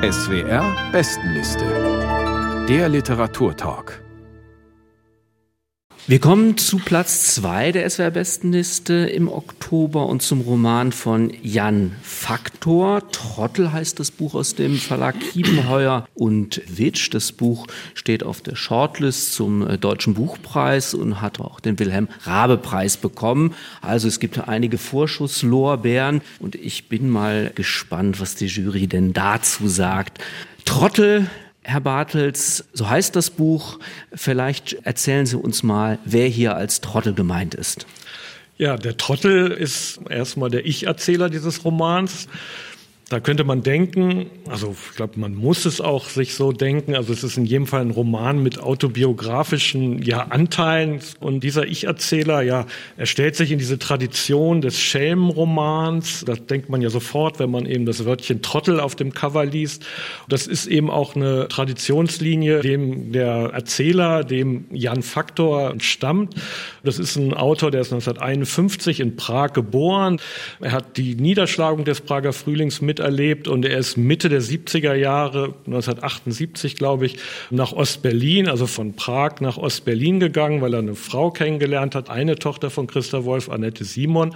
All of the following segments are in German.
SWR Bestenliste. Der Literaturtalk. Wir kommen zu Platz 2 der SWR-Bestenliste im Oktober und zum Roman von Jan Faktor. Trottel heißt das Buch aus dem Verlag Kiebenheuer und Witsch. Das Buch steht auf der Shortlist zum äh, Deutschen Buchpreis und hat auch den Wilhelm Rabe-Preis bekommen. Also es gibt einige Vorschusslorbeeren und ich bin mal gespannt, was die Jury denn dazu sagt. Trottel Herr Bartels, so heißt das Buch. Vielleicht erzählen Sie uns mal, wer hier als Trottel gemeint ist. Ja, der Trottel ist erstmal der Ich-Erzähler dieses Romans. Da könnte man denken, also ich glaube, man muss es auch sich so denken, also es ist in jedem Fall ein Roman mit autobiografischen ja, Anteilen und dieser Ich-Erzähler, ja, er stellt sich in diese Tradition des Schelmenromans, da denkt man ja sofort, wenn man eben das Wörtchen Trottel auf dem Cover liest. Das ist eben auch eine Traditionslinie, dem der Erzähler, dem Jan Faktor stammt. Das ist ein Autor, der ist 1951 in Prag geboren. Er hat die Niederschlagung des Prager Frühlings mit miterlebt und er ist Mitte der 70er Jahre, 1978 glaube ich, nach Ostberlin, also von Prag nach Ostberlin gegangen, weil er eine Frau kennengelernt hat, eine Tochter von Christa Wolf, Annette Simon.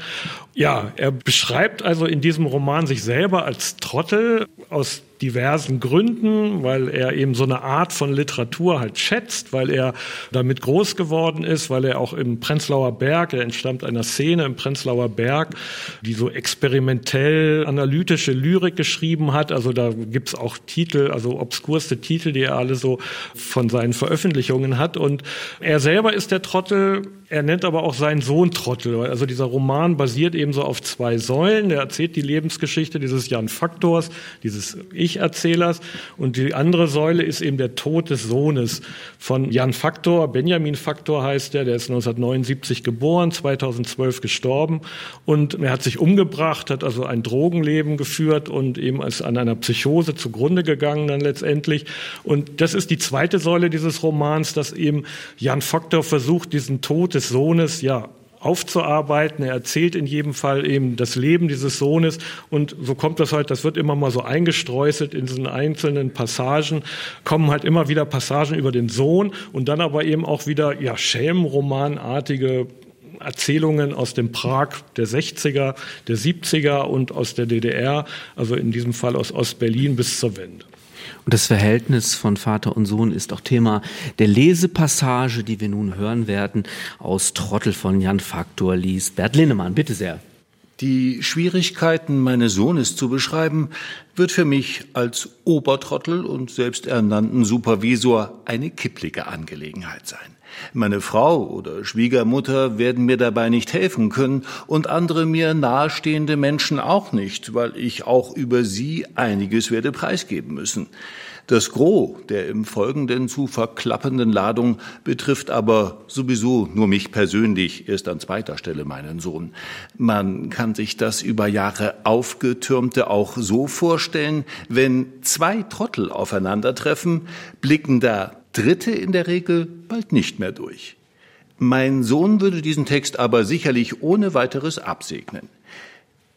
Ja, er beschreibt also in diesem Roman sich selber als Trottel aus diversen Gründen, weil er eben so eine Art von Literatur halt schätzt, weil er damit groß geworden ist, weil er auch im Prenzlauer Berg, er entstammt einer Szene im Prenzlauer Berg, die so experimentell analytische Lyrik geschrieben hat. Also da gibt's auch Titel, also obskurste Titel, die er alle so von seinen Veröffentlichungen hat. Und er selber ist der Trottel, er nennt aber auch seinen Sohn Trottel. Also dieser Roman basiert eben so auf zwei Säulen. Er erzählt die Lebensgeschichte dieses Jan Faktors, dieses Ich-Erzählers. Und die andere Säule ist eben der Tod des Sohnes von Jan Faktor. Benjamin Faktor heißt er. Der ist 1979 geboren, 2012 gestorben. Und er hat sich umgebracht, hat also ein Drogenleben geführt und eben ist an einer Psychose zugrunde gegangen dann letztendlich. Und das ist die zweite Säule dieses Romans, dass eben Jan Faktor versucht, diesen Tod des des Sohnes ja aufzuarbeiten. Er erzählt in jedem Fall eben das Leben dieses Sohnes und so kommt das halt, das wird immer mal so eingestreuselt in diesen einzelnen Passagen, kommen halt immer wieder Passagen über den Sohn und dann aber eben auch wieder ja Schelmenromanartige Erzählungen aus dem Prag der 60er, der 70er und aus der DDR, also in diesem Fall aus Ostberlin bis zur Wende. Und das Verhältnis von Vater und Sohn ist auch Thema der Lesepassage, die wir nun hören werden, aus Trottel von Jan Faktor liest. Bert Linnemann, bitte sehr. Die Schwierigkeiten meines Sohnes zu beschreiben, wird für mich als Obertrottel und selbsternannten Supervisor eine kipplige Angelegenheit sein. Meine Frau oder Schwiegermutter werden mir dabei nicht helfen können und andere mir nahestehende Menschen auch nicht, weil ich auch über sie einiges werde preisgeben müssen. Das Gros der im Folgenden zu verklappenden Ladung betrifft aber sowieso nur mich persönlich, erst an zweiter Stelle meinen Sohn. Man kann sich das über Jahre aufgetürmte auch so vorstellen, wenn zwei Trottel aufeinandertreffen, blicken da Dritte in der Regel bald nicht mehr durch. Mein Sohn würde diesen Text aber sicherlich ohne weiteres absegnen.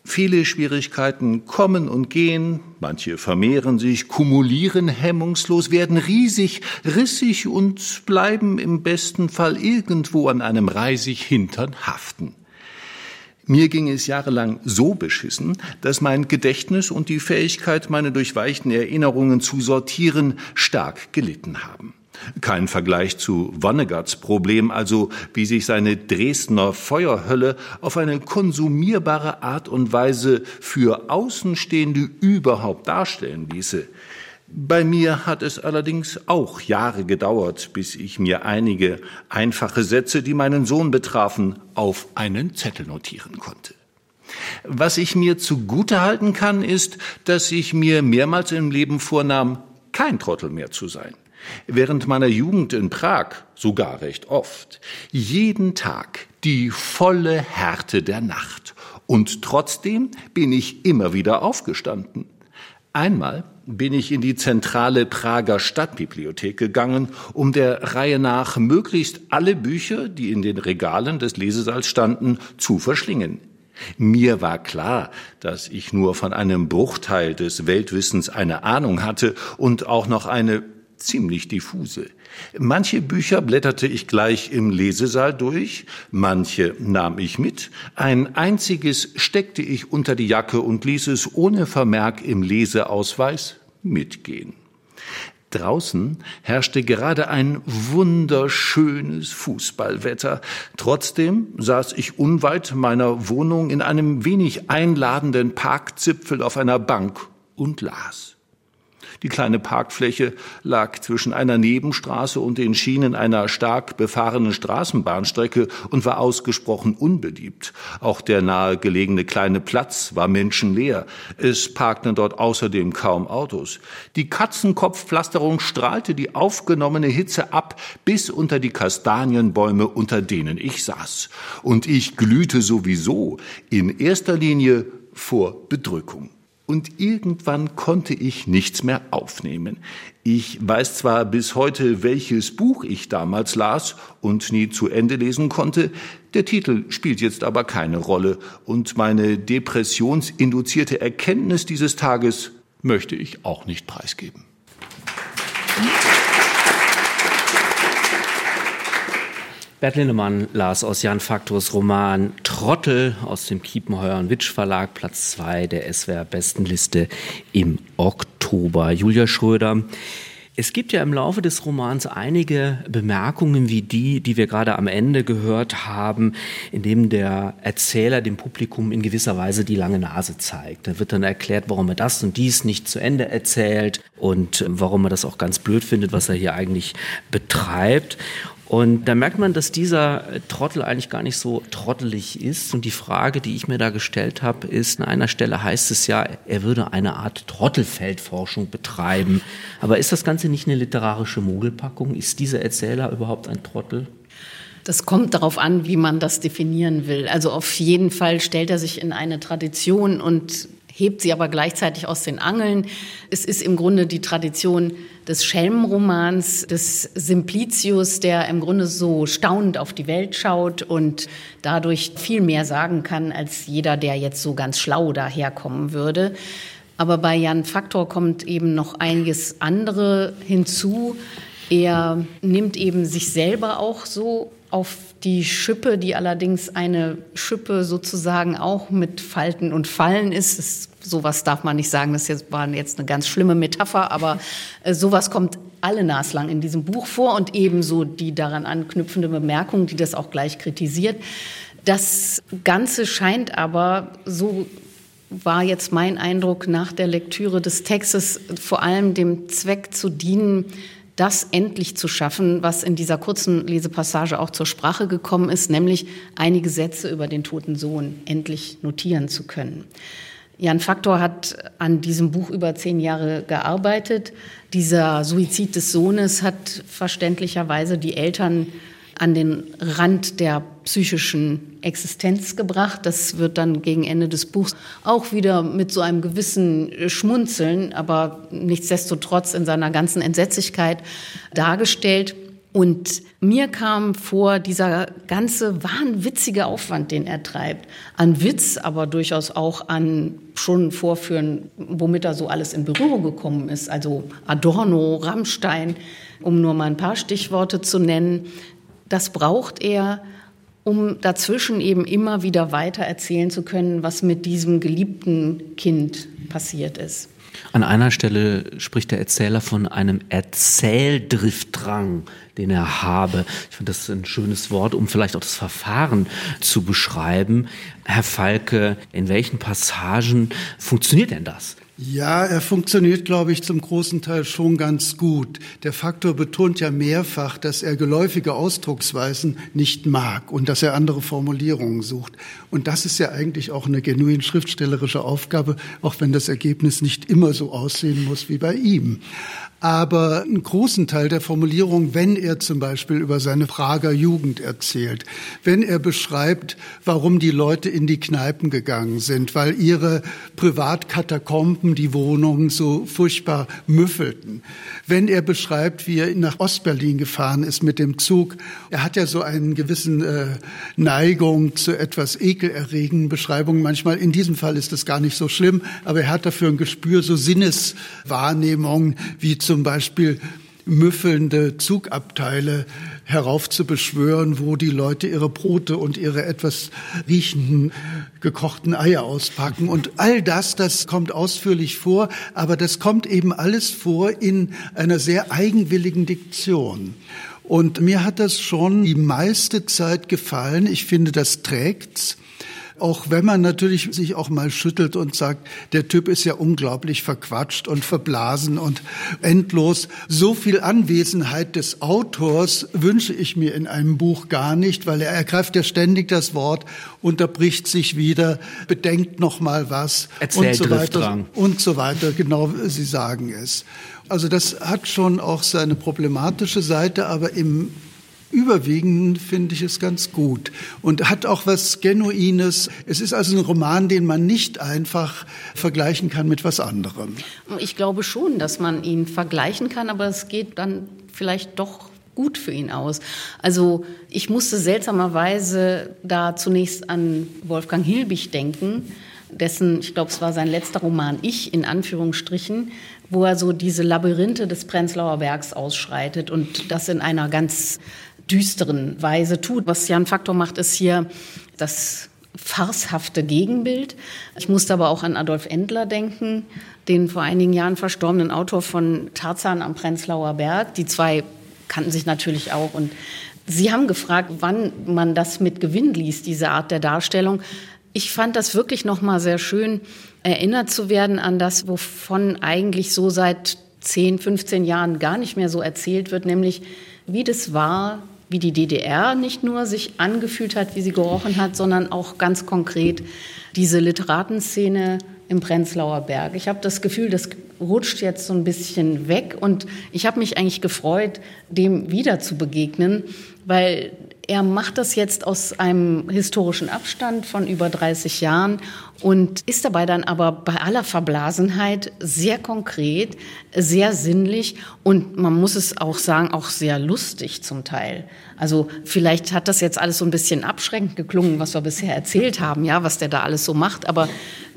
Viele Schwierigkeiten kommen und gehen, manche vermehren sich, kumulieren hemmungslos, werden riesig, rissig und bleiben im besten Fall irgendwo an einem reisig Hintern haften. Mir ging es jahrelang so beschissen, dass mein Gedächtnis und die Fähigkeit, meine durchweichten Erinnerungen zu sortieren, stark gelitten haben. Kein Vergleich zu Wonnegatts Problem, also wie sich seine Dresdner Feuerhölle auf eine konsumierbare Art und Weise für Außenstehende überhaupt darstellen ließe. Bei mir hat es allerdings auch Jahre gedauert, bis ich mir einige einfache Sätze, die meinen Sohn betrafen, auf einen Zettel notieren konnte. Was ich mir zugute halten kann, ist, dass ich mir mehrmals im Leben vornahm, kein Trottel mehr zu sein. Während meiner Jugend in Prag sogar recht oft. Jeden Tag die volle Härte der Nacht. Und trotzdem bin ich immer wieder aufgestanden. Einmal bin ich in die zentrale Prager Stadtbibliothek gegangen, um der Reihe nach möglichst alle Bücher, die in den Regalen des Lesesaals standen, zu verschlingen. Mir war klar, dass ich nur von einem Bruchteil des Weltwissens eine Ahnung hatte und auch noch eine ziemlich diffuse. Manche Bücher blätterte ich gleich im Lesesaal durch, manche nahm ich mit, ein einziges steckte ich unter die Jacke und ließ es ohne Vermerk im Leseausweis mitgehen. Draußen herrschte gerade ein wunderschönes Fußballwetter. Trotzdem saß ich unweit meiner Wohnung in einem wenig einladenden Parkzipfel auf einer Bank und las. Die kleine Parkfläche lag zwischen einer Nebenstraße und den Schienen einer stark befahrenen Straßenbahnstrecke und war ausgesprochen unbeliebt. Auch der nahegelegene kleine Platz war menschenleer. Es parkten dort außerdem kaum Autos. Die Katzenkopfpflasterung strahlte die aufgenommene Hitze ab bis unter die Kastanienbäume, unter denen ich saß. Und ich glühte sowieso in erster Linie vor Bedrückung und irgendwann konnte ich nichts mehr aufnehmen. Ich weiß zwar bis heute, welches Buch ich damals las und nie zu Ende lesen konnte, der Titel spielt jetzt aber keine Rolle und meine depressionsinduzierte Erkenntnis dieses Tages möchte ich auch nicht preisgeben. Bert Lindemann las aus Jan Faktors Roman Trottel aus dem Kiepenheuer und Witsch Verlag, Platz 2 der SWR Bestenliste im Oktober. Julia Schröder, es gibt ja im Laufe des Romans einige Bemerkungen wie die, die wir gerade am Ende gehört haben, in dem der Erzähler dem Publikum in gewisser Weise die lange Nase zeigt. Da wird dann erklärt, warum er das und dies nicht zu Ende erzählt und warum er das auch ganz blöd findet, was er hier eigentlich betreibt. Und da merkt man, dass dieser Trottel eigentlich gar nicht so trottelig ist. Und die Frage, die ich mir da gestellt habe, ist, an einer Stelle heißt es ja, er würde eine Art Trottelfeldforschung betreiben. Aber ist das Ganze nicht eine literarische Mogelpackung? Ist dieser Erzähler überhaupt ein Trottel? Das kommt darauf an, wie man das definieren will. Also auf jeden Fall stellt er sich in eine Tradition und hebt sie aber gleichzeitig aus den Angeln. Es ist im Grunde die Tradition des Schelmenromans, des Simplicius, der im Grunde so staunend auf die Welt schaut und dadurch viel mehr sagen kann, als jeder, der jetzt so ganz schlau daherkommen würde. Aber bei Jan Faktor kommt eben noch einiges andere hinzu. Er nimmt eben sich selber auch so auf die Schippe, die allerdings eine Schippe sozusagen auch mit Falten und Fallen ist. Das, sowas darf man nicht sagen, das jetzt, war jetzt eine ganz schlimme Metapher, aber äh, sowas kommt alle naslang in diesem Buch vor und ebenso die daran anknüpfende Bemerkung, die das auch gleich kritisiert. Das Ganze scheint aber so war jetzt mein Eindruck nach der Lektüre des Textes vor allem dem Zweck zu dienen, das endlich zu schaffen, was in dieser kurzen Lesepassage auch zur Sprache gekommen ist, nämlich einige Sätze über den toten Sohn endlich notieren zu können. Jan Faktor hat an diesem Buch über zehn Jahre gearbeitet. Dieser Suizid des Sohnes hat verständlicherweise die Eltern an den Rand der psychischen Existenz gebracht. Das wird dann gegen Ende des Buchs auch wieder mit so einem gewissen Schmunzeln, aber nichtsdestotrotz in seiner ganzen Entsetzlichkeit dargestellt. Und mir kam vor, dieser ganze wahnwitzige Aufwand, den er treibt, an Witz, aber durchaus auch an schon Vorführen, womit er so alles in Berührung gekommen ist, also Adorno, Rammstein, um nur mal ein paar Stichworte zu nennen, das braucht er, um dazwischen eben immer wieder weiter erzählen zu können, was mit diesem geliebten Kind passiert ist. An einer Stelle spricht der Erzähler von einem Erzähldriftdrang, den er habe. Ich finde das ein schönes Wort, um vielleicht auch das Verfahren zu beschreiben. Herr Falke, in welchen Passagen funktioniert denn das? Ja, er funktioniert, glaube ich, zum großen Teil schon ganz gut. Der Faktor betont ja mehrfach, dass er geläufige Ausdrucksweisen nicht mag und dass er andere Formulierungen sucht. Und das ist ja eigentlich auch eine genuin schriftstellerische Aufgabe, auch wenn das Ergebnis nicht immer so aussehen muss wie bei ihm. Aber einen großen Teil der Formulierung, wenn er zum Beispiel über seine Prager Jugend erzählt, wenn er beschreibt, warum die Leute in die Kneipen gegangen sind, weil ihre Privatkatakomben die Wohnungen so furchtbar müffelten, wenn er beschreibt, wie er nach Ostberlin gefahren ist mit dem Zug, er hat ja so einen gewissen äh, Neigung zu etwas ekelerregenden Beschreibungen manchmal. In diesem Fall ist das gar nicht so schlimm, aber er hat dafür ein Gespür, so Sinneswahrnehmungen wie zum Beispiel müffelnde Zugabteile heraufzubeschwören, wo die Leute ihre Brote und ihre etwas riechenden gekochten Eier auspacken. Und all das, das kommt ausführlich vor, aber das kommt eben alles vor in einer sehr eigenwilligen Diktion. Und mir hat das schon die meiste Zeit gefallen. Ich finde, das trägt's. Auch wenn man natürlich sich auch mal schüttelt und sagt, der Typ ist ja unglaublich verquatscht und verblasen und endlos. So viel Anwesenheit des Autors wünsche ich mir in einem Buch gar nicht, weil er ergreift ja ständig das Wort, unterbricht sich wieder, bedenkt noch mal was Erzählt und so weiter und so weiter. Genau, Sie sagen es. Also das hat schon auch seine problematische Seite, aber im Überwiegend finde ich es ganz gut und hat auch was Genuines. Es ist also ein Roman, den man nicht einfach vergleichen kann mit was anderem. Ich glaube schon, dass man ihn vergleichen kann, aber es geht dann vielleicht doch gut für ihn aus. Also ich musste seltsamerweise da zunächst an Wolfgang Hilbig denken, dessen, ich glaube, es war sein letzter Roman Ich in Anführungsstrichen, wo er so diese Labyrinthe des Prenzlauer Bergs ausschreitet und das in einer ganz düsteren Weise tut. Was Jan Faktor macht, ist hier das farshafte Gegenbild. Ich musste aber auch an Adolf Endler denken, den vor einigen Jahren verstorbenen Autor von Tarzan am Prenzlauer Berg. Die zwei kannten sich natürlich auch und Sie haben gefragt, wann man das mit Gewinn liest, diese Art der Darstellung. Ich fand das wirklich noch mal sehr schön, erinnert zu werden an das, wovon eigentlich so seit 10, 15 Jahren gar nicht mehr so erzählt wird, nämlich wie das war, wie die DDR nicht nur sich angefühlt hat, wie sie gerochen hat, sondern auch ganz konkret diese Literatenszene im Prenzlauer Berg. Ich habe das Gefühl, das rutscht jetzt so ein bisschen weg und ich habe mich eigentlich gefreut, dem wieder zu begegnen, weil er macht das jetzt aus einem historischen Abstand von über 30 Jahren und ist dabei dann aber bei aller Verblasenheit sehr konkret, sehr sinnlich und man muss es auch sagen, auch sehr lustig zum Teil. Also vielleicht hat das jetzt alles so ein bisschen abschreckend geklungen, was wir bisher erzählt haben, ja, was der da alles so macht, aber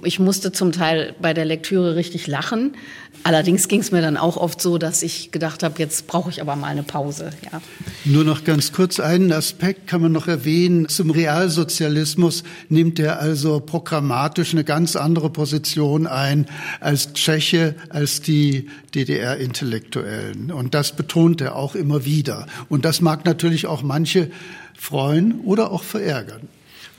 ich musste zum Teil bei der Lektüre richtig lachen. Allerdings ging es mir dann auch oft so, dass ich gedacht habe, jetzt brauche ich aber mal eine Pause. Ja. Nur noch ganz kurz einen Aspekt kann man noch erwähnen. Zum Realsozialismus nimmt er also programmatisch eine ganz andere Position ein als Tscheche, als die DDR-Intellektuellen. Und das betont er auch immer wieder. Und das mag natürlich auch manche freuen oder auch verärgern.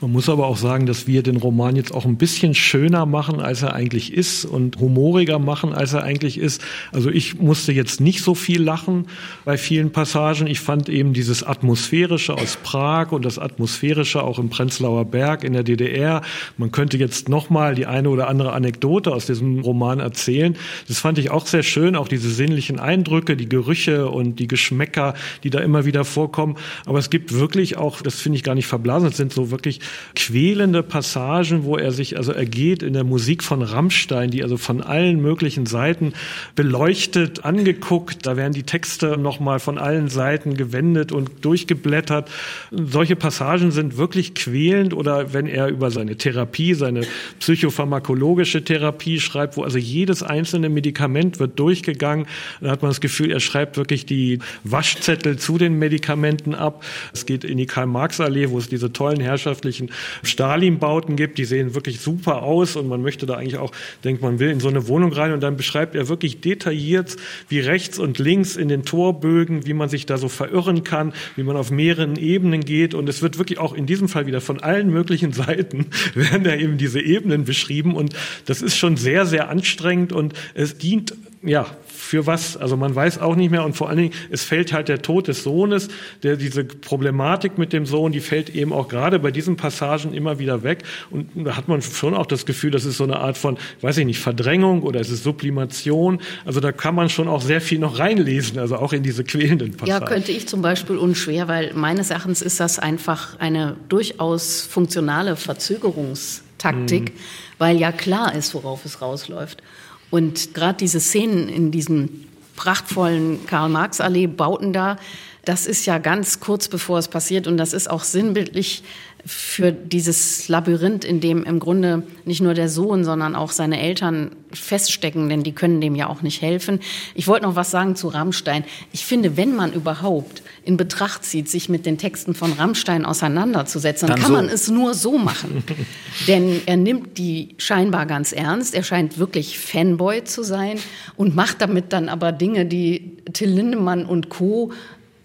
Man muss aber auch sagen, dass wir den Roman jetzt auch ein bisschen schöner machen, als er eigentlich ist und humoriger machen, als er eigentlich ist. Also ich musste jetzt nicht so viel lachen bei vielen Passagen. Ich fand eben dieses Atmosphärische aus Prag und das Atmosphärische auch im Prenzlauer Berg in der DDR. Man könnte jetzt nochmal die eine oder andere Anekdote aus diesem Roman erzählen. Das fand ich auch sehr schön, auch diese sinnlichen Eindrücke, die Gerüche und die Geschmäcker, die da immer wieder vorkommen. Aber es gibt wirklich auch, das finde ich gar nicht verblasen, es sind so wirklich quälende Passagen, wo er sich also ergeht in der Musik von Rammstein, die also von allen möglichen Seiten beleuchtet, angeguckt. Da werden die Texte nochmal von allen Seiten gewendet und durchgeblättert. Solche Passagen sind wirklich quälend oder wenn er über seine Therapie, seine psychopharmakologische Therapie schreibt, wo also jedes einzelne Medikament wird durchgegangen, dann hat man das Gefühl, er schreibt wirklich die Waschzettel zu den Medikamenten ab. Es geht in die Karl-Marx-Allee, wo es diese tollen herrschaftlichen solchen Stalin-Bauten gibt, die sehen wirklich super aus und man möchte da eigentlich auch, denkt man will in so eine Wohnung rein. Und dann beschreibt er wirklich detailliert, wie rechts und links in den Torbögen, wie man sich da so verirren kann, wie man auf mehreren Ebenen geht. Und es wird wirklich auch in diesem Fall wieder von allen möglichen Seiten werden da eben diese Ebenen beschrieben. Und das ist schon sehr, sehr anstrengend und es dient ja, für was, also man weiß auch nicht mehr und vor allen Dingen, es fällt halt der Tod des Sohnes, der diese Problematik mit dem Sohn, die fällt eben auch gerade bei diesen Passagen immer wieder weg und da hat man schon auch das Gefühl, das ist so eine Art von, weiß ich nicht, Verdrängung oder es ist Sublimation, also da kann man schon auch sehr viel noch reinlesen, also auch in diese quälenden Passagen. Ja, könnte ich zum Beispiel unschwer, weil meines Erachtens ist das einfach eine durchaus funktionale Verzögerungstaktik, mhm. weil ja klar ist, worauf es rausläuft. Und gerade diese Szenen in diesen prachtvollen Karl-Marx-Allee-Bauten da, das ist ja ganz kurz bevor es passiert und das ist auch sinnbildlich für dieses Labyrinth, in dem im Grunde nicht nur der Sohn, sondern auch seine Eltern feststecken, denn die können dem ja auch nicht helfen. Ich wollte noch was sagen zu Rammstein. Ich finde, wenn man überhaupt in Betracht zieht, sich mit den Texten von Rammstein auseinanderzusetzen, dann, dann kann so. man es nur so machen. denn er nimmt die scheinbar ganz ernst. Er scheint wirklich Fanboy zu sein und macht damit dann aber Dinge, die Till Lindemann und Co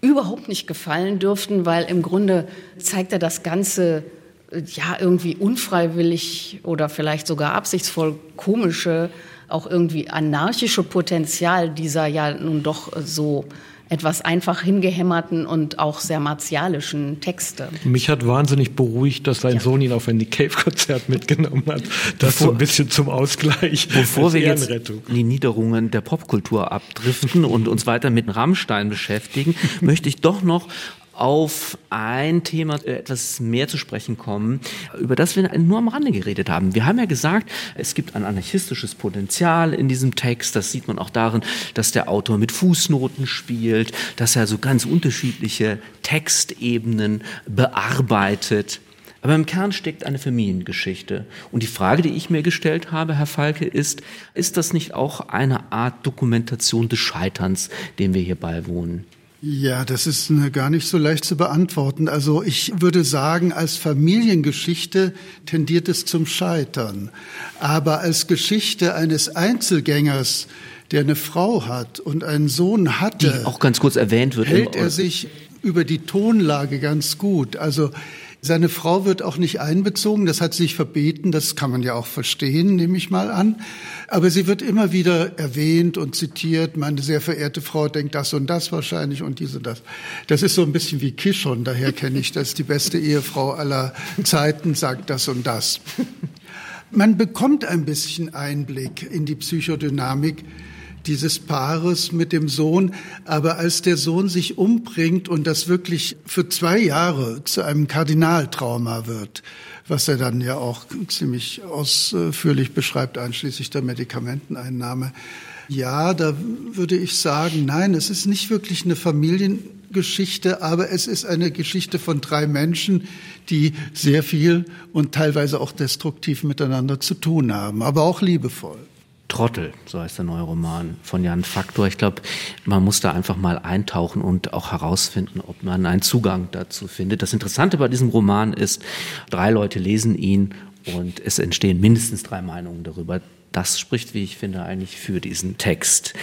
überhaupt nicht gefallen dürften, weil im Grunde zeigt er das Ganze ja irgendwie unfreiwillig oder vielleicht sogar absichtsvoll komische, auch irgendwie anarchische Potenzial dieser ja nun doch so etwas einfach hingehämmerten und auch sehr martialischen Texte. Mich hat wahnsinnig beruhigt, dass sein ja. Sohn ihn auf ein Nick Cave-Konzert mitgenommen hat. Das bevor, so ein bisschen zum Ausgleich. Bevor wir jetzt die Niederungen der Popkultur abdriften und uns weiter mit Rammstein beschäftigen, möchte ich doch noch auf ein Thema äh, etwas mehr zu sprechen kommen, über das wir nur am Rande geredet haben. Wir haben ja gesagt, es gibt ein anarchistisches Potenzial in diesem Text. Das sieht man auch darin, dass der Autor mit Fußnoten spielt, dass er so ganz unterschiedliche Textebenen bearbeitet. Aber im Kern steckt eine Familiengeschichte. Und die Frage, die ich mir gestellt habe, Herr Falke, ist, ist das nicht auch eine Art Dokumentation des Scheiterns, dem wir hier beiwohnen? Ja, das ist gar nicht so leicht zu beantworten. Also ich würde sagen, als Familiengeschichte tendiert es zum Scheitern. Aber als Geschichte eines Einzelgängers, der eine Frau hat und einen Sohn hatte, die auch ganz kurz erwähnt wird, hält er sich über die Tonlage ganz gut. Also seine Frau wird auch nicht einbezogen, das hat sie sich verbeten, das kann man ja auch verstehen, nehme ich mal an. Aber sie wird immer wieder erwähnt und zitiert, meine sehr verehrte Frau denkt das und das wahrscheinlich und dies und das. Das ist so ein bisschen wie Kishon, daher kenne ich das, die beste Ehefrau aller Zeiten sagt das und das. Man bekommt ein bisschen Einblick in die Psychodynamik dieses Paares mit dem Sohn. Aber als der Sohn sich umbringt und das wirklich für zwei Jahre zu einem Kardinaltrauma wird, was er dann ja auch ziemlich ausführlich beschreibt, einschließlich der Medikamenteneinnahme. Ja, da würde ich sagen, nein, es ist nicht wirklich eine Familiengeschichte, aber es ist eine Geschichte von drei Menschen, die sehr viel und teilweise auch destruktiv miteinander zu tun haben, aber auch liebevoll. Trottel, so heißt der neue Roman von Jan Faktor. Ich glaube, man muss da einfach mal eintauchen und auch herausfinden, ob man einen Zugang dazu findet. Das Interessante bei diesem Roman ist, drei Leute lesen ihn und es entstehen mindestens drei Meinungen darüber. Das spricht, wie ich finde, eigentlich für diesen Text.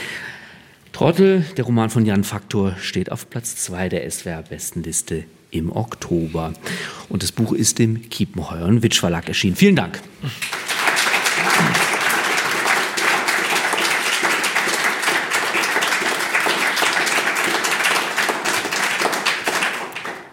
Trottel, der Roman von Jan Faktor, steht auf Platz zwei der SWR-Bestenliste im Oktober. Und das Buch ist im Kiepenheuer Witsch Verlag erschienen. Vielen Dank.